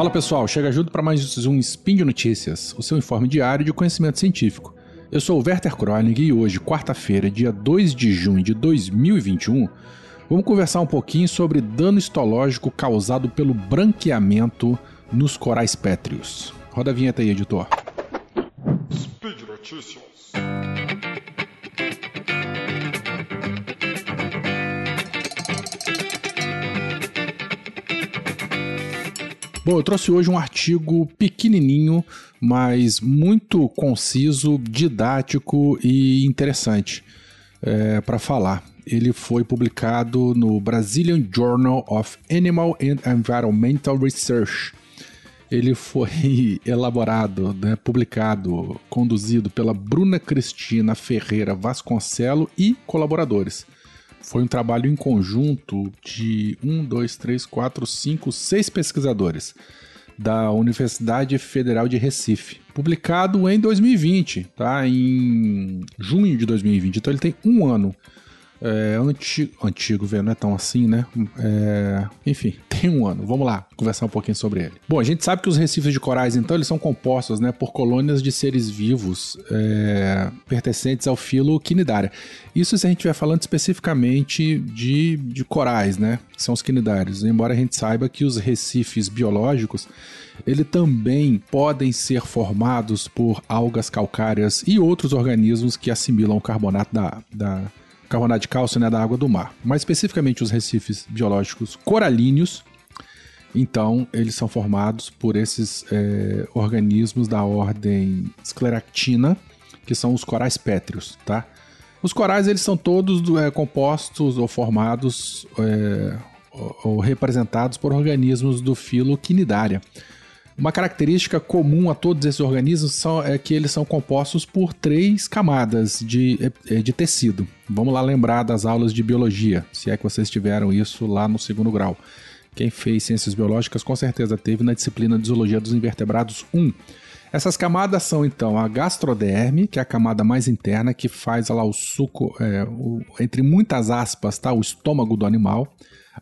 Fala pessoal, chega junto para mais um Spin de Notícias, o seu informe diário de conhecimento científico. Eu sou o Werther Kronig e hoje, quarta-feira, dia 2 de junho de 2021, vamos conversar um pouquinho sobre dano histológico causado pelo branqueamento nos corais pétreos. Roda a vinheta aí, editor. Speed Notícias. Bom, eu trouxe hoje um artigo pequenininho, mas muito conciso, didático e interessante é, para falar. Ele foi publicado no Brazilian Journal of Animal and Environmental Research. Ele foi elaborado, né, publicado, conduzido pela Bruna Cristina Ferreira Vasconcelo e colaboradores. Foi um trabalho em conjunto de um, dois, três, quatro, cinco, seis pesquisadores da Universidade Federal de Recife, publicado em 2020, tá? Em junho de 2020. Então ele tem um ano é, antigo, antigo, velho, não é tão assim, né? É, enfim, tem um ano. Vamos lá, conversar um pouquinho sobre ele. Bom, a gente sabe que os recifes de corais, então, eles são compostos, né, por colônias de seres vivos é, pertencentes ao filo quinidária. Isso se a gente estiver falando especificamente de, de corais, né? Que são os quinidários. Embora a gente saiba que os recifes biológicos ele também podem ser formados por algas calcárias e outros organismos que assimilam o carbonato da, da, carbonato de cálcio né, da água do mar. Mais especificamente os recifes biológicos coralíneos. Então, eles são formados por esses é, organismos da ordem Scleractina, que são os corais pétreos, tá? Os corais, eles são todos é, compostos ou formados é, ou, ou representados por organismos do filo Quinidária. Uma característica comum a todos esses organismos são, é que eles são compostos por três camadas de, é, de tecido. Vamos lá lembrar das aulas de biologia, se é que vocês tiveram isso lá no segundo grau. Quem fez ciências biológicas com certeza teve na disciplina de zoologia dos invertebrados 1. Essas camadas são então a gastroderme, que é a camada mais interna, que faz lá o suco, é, o, entre muitas aspas, tá, o estômago do animal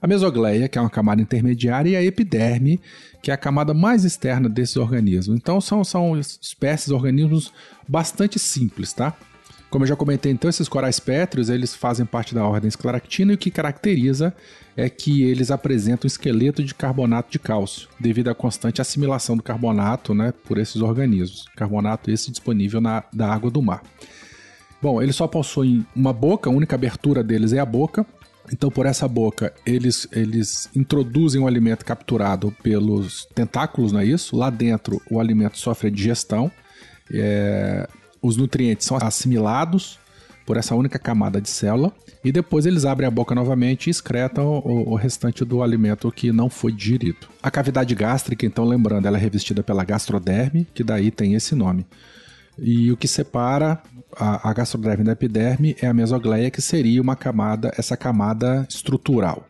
a mesogleia, que é uma camada intermediária, e a epiderme, que é a camada mais externa desses organismos. Então são, são espécies, organismos bastante simples, tá? Como eu já comentei, então, esses corais pétreos, eles fazem parte da ordem esclaractina e o que caracteriza é que eles apresentam esqueleto de carbonato de cálcio, devido à constante assimilação do carbonato né, por esses organismos. Carbonato esse disponível na da água do mar. Bom, eles só possuem uma boca, a única abertura deles é a boca, então, por essa boca, eles, eles introduzem o alimento capturado pelos tentáculos, não é isso? Lá dentro, o alimento sofre a digestão, é, os nutrientes são assimilados por essa única camada de célula, e depois eles abrem a boca novamente e excretam o, o restante do alimento que não foi digerido. A cavidade gástrica, então, lembrando, ela é revestida pela gastroderme, que daí tem esse nome. E o que separa a, a gastroderme da epiderme é a mesogleia, que seria uma camada, essa camada estrutural.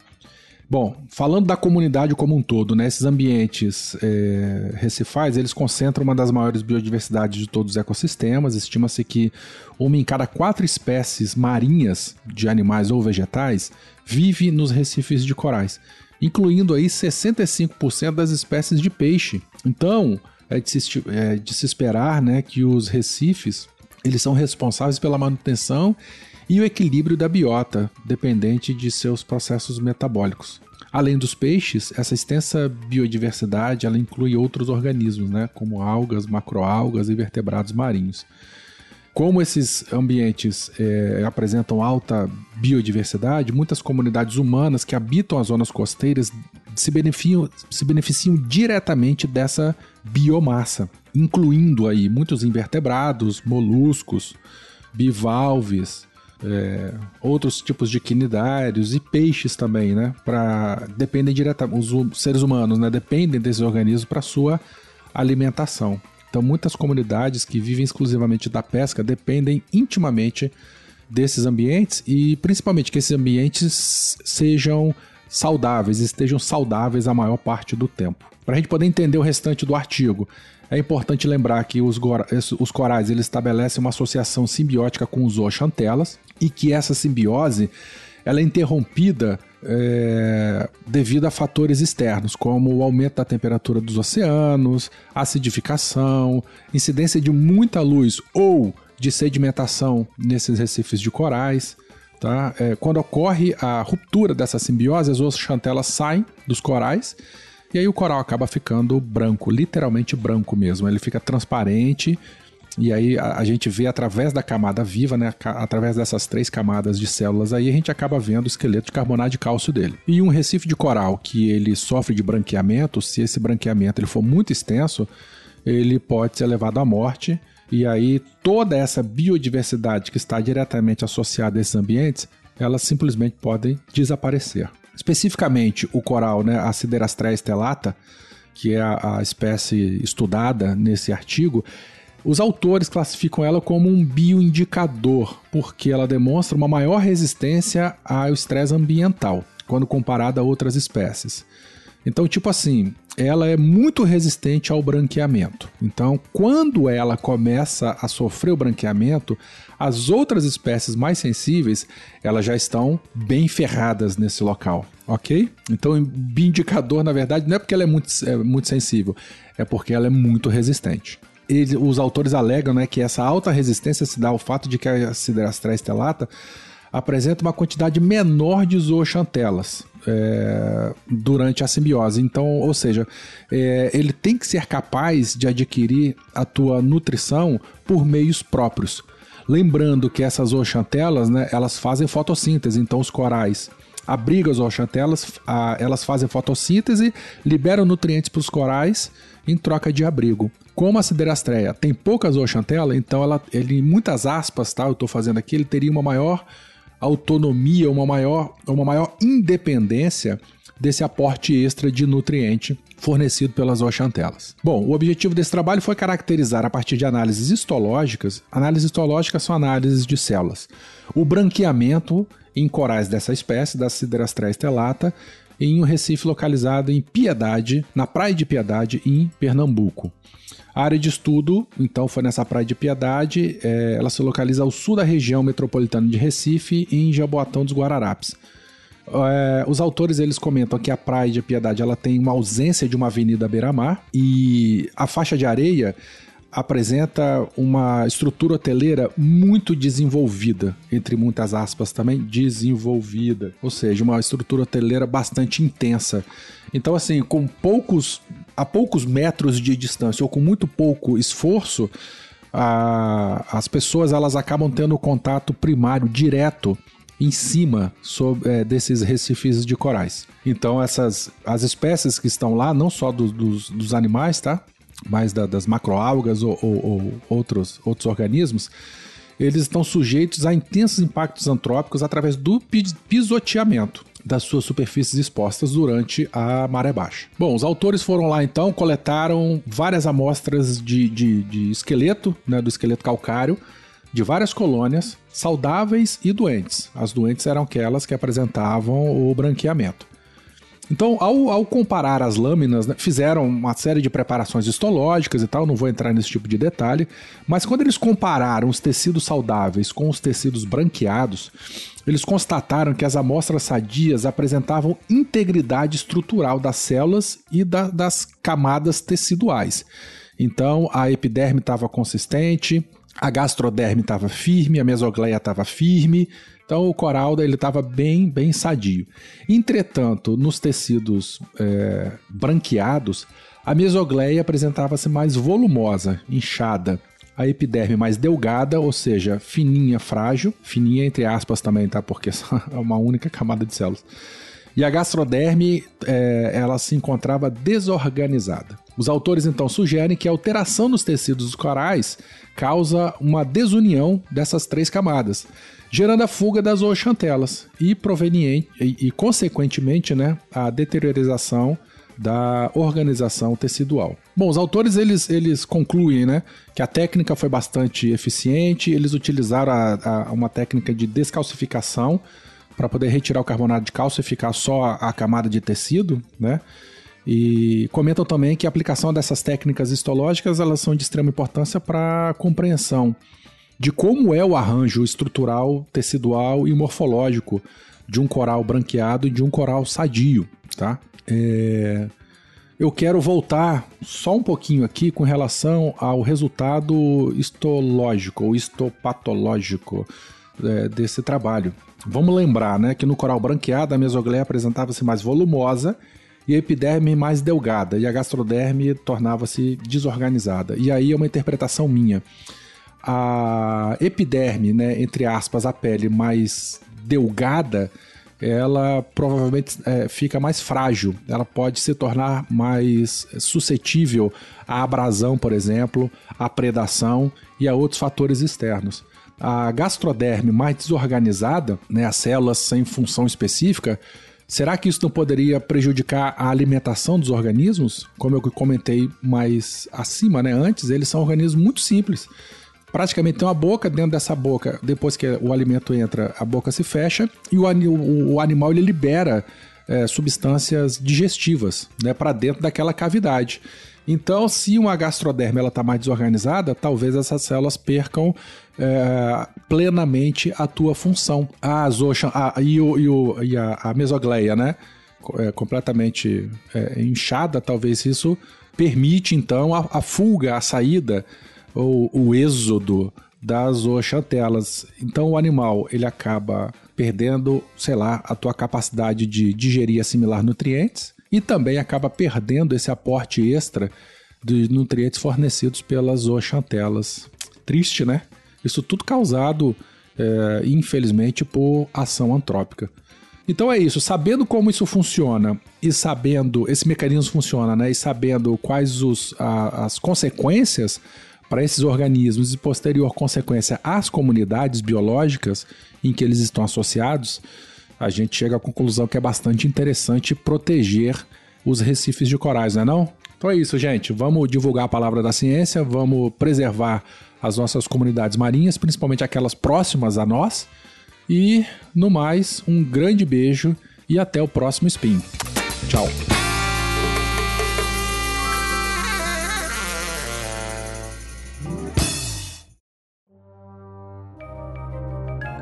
Bom, falando da comunidade como um todo, né, esses ambientes é, recifais, eles concentram uma das maiores biodiversidades de todos os ecossistemas. Estima-se que uma em cada quatro espécies marinhas de animais ou vegetais vive nos recifes de corais, incluindo aí 65% das espécies de peixe. Então, é de se, é de se esperar né, que os recifes eles são responsáveis pela manutenção e o equilíbrio da biota, dependente de seus processos metabólicos. Além dos peixes, essa extensa biodiversidade ela inclui outros organismos, né, como algas, macroalgas e vertebrados marinhos. Como esses ambientes é, apresentam alta biodiversidade, muitas comunidades humanas que habitam as zonas costeiras se beneficiam, se beneficiam diretamente dessa biomassa, incluindo aí muitos invertebrados, moluscos, bivalves, é, outros tipos de quinidários e peixes também, né? Para dependem diretamente, os seres humanos, né? Dependem desses organismos para sua alimentação. Então, muitas comunidades que vivem exclusivamente da pesca dependem intimamente desses ambientes e principalmente que esses ambientes sejam saudáveis, estejam saudáveis a maior parte do tempo. Para a gente poder entender o restante do artigo, é importante lembrar que os, os corais eles estabelecem uma associação simbiótica com os zooxantelas e que essa simbiose ela é interrompida é, devido a fatores externos, como o aumento da temperatura dos oceanos, acidificação, incidência de muita luz ou de sedimentação nesses recifes de corais. Tá? É, quando ocorre a ruptura dessa simbiose, as zooxantelas saem dos corais e aí o coral acaba ficando branco, literalmente branco mesmo. Ele fica transparente e aí a, a, gente vê através da camada viva, né, através dessas três camadas de células aí, a gente acaba vendo o esqueleto de carbonato de cálcio dele. E um recife de coral que ele sofre de branqueamento, se esse branqueamento ele for muito extenso, ele pode ser levado à morte. E aí toda essa biodiversidade que está diretamente associada a esses ambientes, elas simplesmente podem desaparecer. Especificamente o coral, né, a Siderastrea stellata, que é a, a espécie estudada nesse artigo, os autores classificam ela como um bioindicador, porque ela demonstra uma maior resistência ao estresse ambiental, quando comparada a outras espécies. Então, tipo assim, ela é muito resistente ao branqueamento. Então, quando ela começa a sofrer o branqueamento, as outras espécies mais sensíveis, elas já estão bem ferradas nesse local, ok? Então, indicador, na verdade, não é porque ela é muito, é muito sensível, é porque ela é muito resistente. Ele, os autores alegam né, que essa alta resistência se dá ao fato de que a Siderastrea estelata apresenta uma quantidade menor de zooxantelas é, durante a simbiose. Então, ou seja, é, ele tem que ser capaz de adquirir a tua nutrição por meios próprios. Lembrando que essas zooxantelas, né, elas fazem fotossíntese, então os corais abrigam as zooxantelas, a, elas fazem fotossíntese, liberam nutrientes para os corais em troca de abrigo. Como a siderastreia tem poucas zooxantela, então ela, ele, muitas aspas, tá, eu estou fazendo aqui, ele teria uma maior autonomia, uma maior, uma maior independência desse aporte extra de nutriente fornecido pelas oxantelas. Bom, o objetivo desse trabalho foi caracterizar a partir de análises histológicas. Análises histológicas são análises de células. O branqueamento em corais dessa espécie, da Siderastrea stellata, em um recife localizado em Piedade, na Praia de Piedade, em Pernambuco. A área de estudo, então, foi nessa Praia de Piedade, é, ela se localiza ao sul da região metropolitana de Recife, em Jaboatão dos Guararapes. É, os autores eles comentam que a Praia de Piedade ela tem uma ausência de uma avenida beira-mar e a faixa de areia apresenta uma estrutura hoteleira muito desenvolvida, entre muitas aspas também, desenvolvida, ou seja, uma estrutura hoteleira bastante intensa. Então, assim, com poucos, a poucos metros de distância ou com muito pouco esforço, a, as pessoas elas acabam tendo contato primário direto em cima sobre, é, desses recifes de corais. Então essas as espécies que estão lá, não só do, dos, dos animais, tá? Mais da, das macroalgas ou, ou, ou, outros, outros organismos, eles estão sujeitos a intensos impactos antrópicos através do pisoteamento das suas superfícies expostas durante a maré baixa. Bom, os autores foram lá então, coletaram várias amostras de, de, de esqueleto, né, do esqueleto calcário, de várias colônias, saudáveis e doentes. As doentes eram aquelas que apresentavam o branqueamento. Então, ao, ao comparar as lâminas, né, fizeram uma série de preparações histológicas e tal, não vou entrar nesse tipo de detalhe, mas quando eles compararam os tecidos saudáveis com os tecidos branqueados, eles constataram que as amostras sadias apresentavam integridade estrutural das células e da, das camadas teciduais. Então, a epiderme estava consistente, a gastroderme estava firme, a mesogleia estava firme, então o coral ele estava bem, bem sadio. Entretanto, nos tecidos é, branqueados, a mesogleia apresentava-se mais volumosa, inchada. A epiderme mais delgada, ou seja, fininha, frágil, fininha entre aspas também, tá? Porque é uma única camada de células. E a gastroderme, é, ela se encontrava desorganizada. Os autores então sugerem que a alteração nos tecidos dos corais causa uma desunião dessas três camadas, gerando a fuga das oxantelas e proveniente e, e consequentemente, né, a deteriorização da organização tecidual. Bom, os autores eles, eles concluem né, que a técnica foi bastante eficiente, eles utilizaram a, a, uma técnica de descalcificação para poder retirar o carbonato de cálcio e ficar só a, a, camada de tecido, né? E comentam também que a aplicação dessas técnicas histológicas elas são de extrema importância para a compreensão de como é o arranjo estrutural, tecidual e morfológico de um coral branqueado e de um coral sadio, tá? É... Eu quero voltar só um pouquinho aqui com relação ao resultado histológico ou histopatológico é, desse trabalho. Vamos lembrar né, que no coral branqueado a mesogleia apresentava-se mais volumosa e a epiderme mais delgada, e a gastroderme tornava-se desorganizada. E aí é uma interpretação minha. A epiderme, né, entre aspas, a pele mais delgada, ela provavelmente é, fica mais frágil, ela pode se tornar mais suscetível à abrasão, por exemplo, à predação e a outros fatores externos. A gastroderme mais desorganizada, né, as células sem função específica, Será que isso não poderia prejudicar a alimentação dos organismos? Como eu comentei mais acima, né? Antes, eles são organismos muito simples. Praticamente tem uma boca, dentro dessa boca, depois que o alimento entra, a boca se fecha e o, o, o animal ele libera é, substâncias digestivas né, para dentro daquela cavidade. Então, se uma gastroderme está mais desorganizada, talvez essas células percam é, plenamente a tua função. A zocha, a, e, o, e, o, e a, a, mesogleia, né? É, completamente é, inchada, talvez isso permite então a, a fuga, a saída, ou o êxodo das zooxantelas. Então o animal ele acaba perdendo, sei lá, a tua capacidade de digerir e assimilar nutrientes e também acaba perdendo esse aporte extra de nutrientes fornecidos pelas zooxantelas. Triste, né? Isso tudo causado, é, infelizmente, por ação antrópica. Então é isso, sabendo como isso funciona e sabendo esse mecanismo funciona, né, e sabendo quais os, a, as consequências para esses organismos e posterior consequência às comunidades biológicas em que eles estão associados, a gente chega à conclusão que é bastante interessante proteger os recifes de corais, não é não? Então é isso, gente. Vamos divulgar a palavra da ciência, vamos preservar as nossas comunidades marinhas, principalmente aquelas próximas a nós. E, no mais, um grande beijo e até o próximo Spin. Tchau!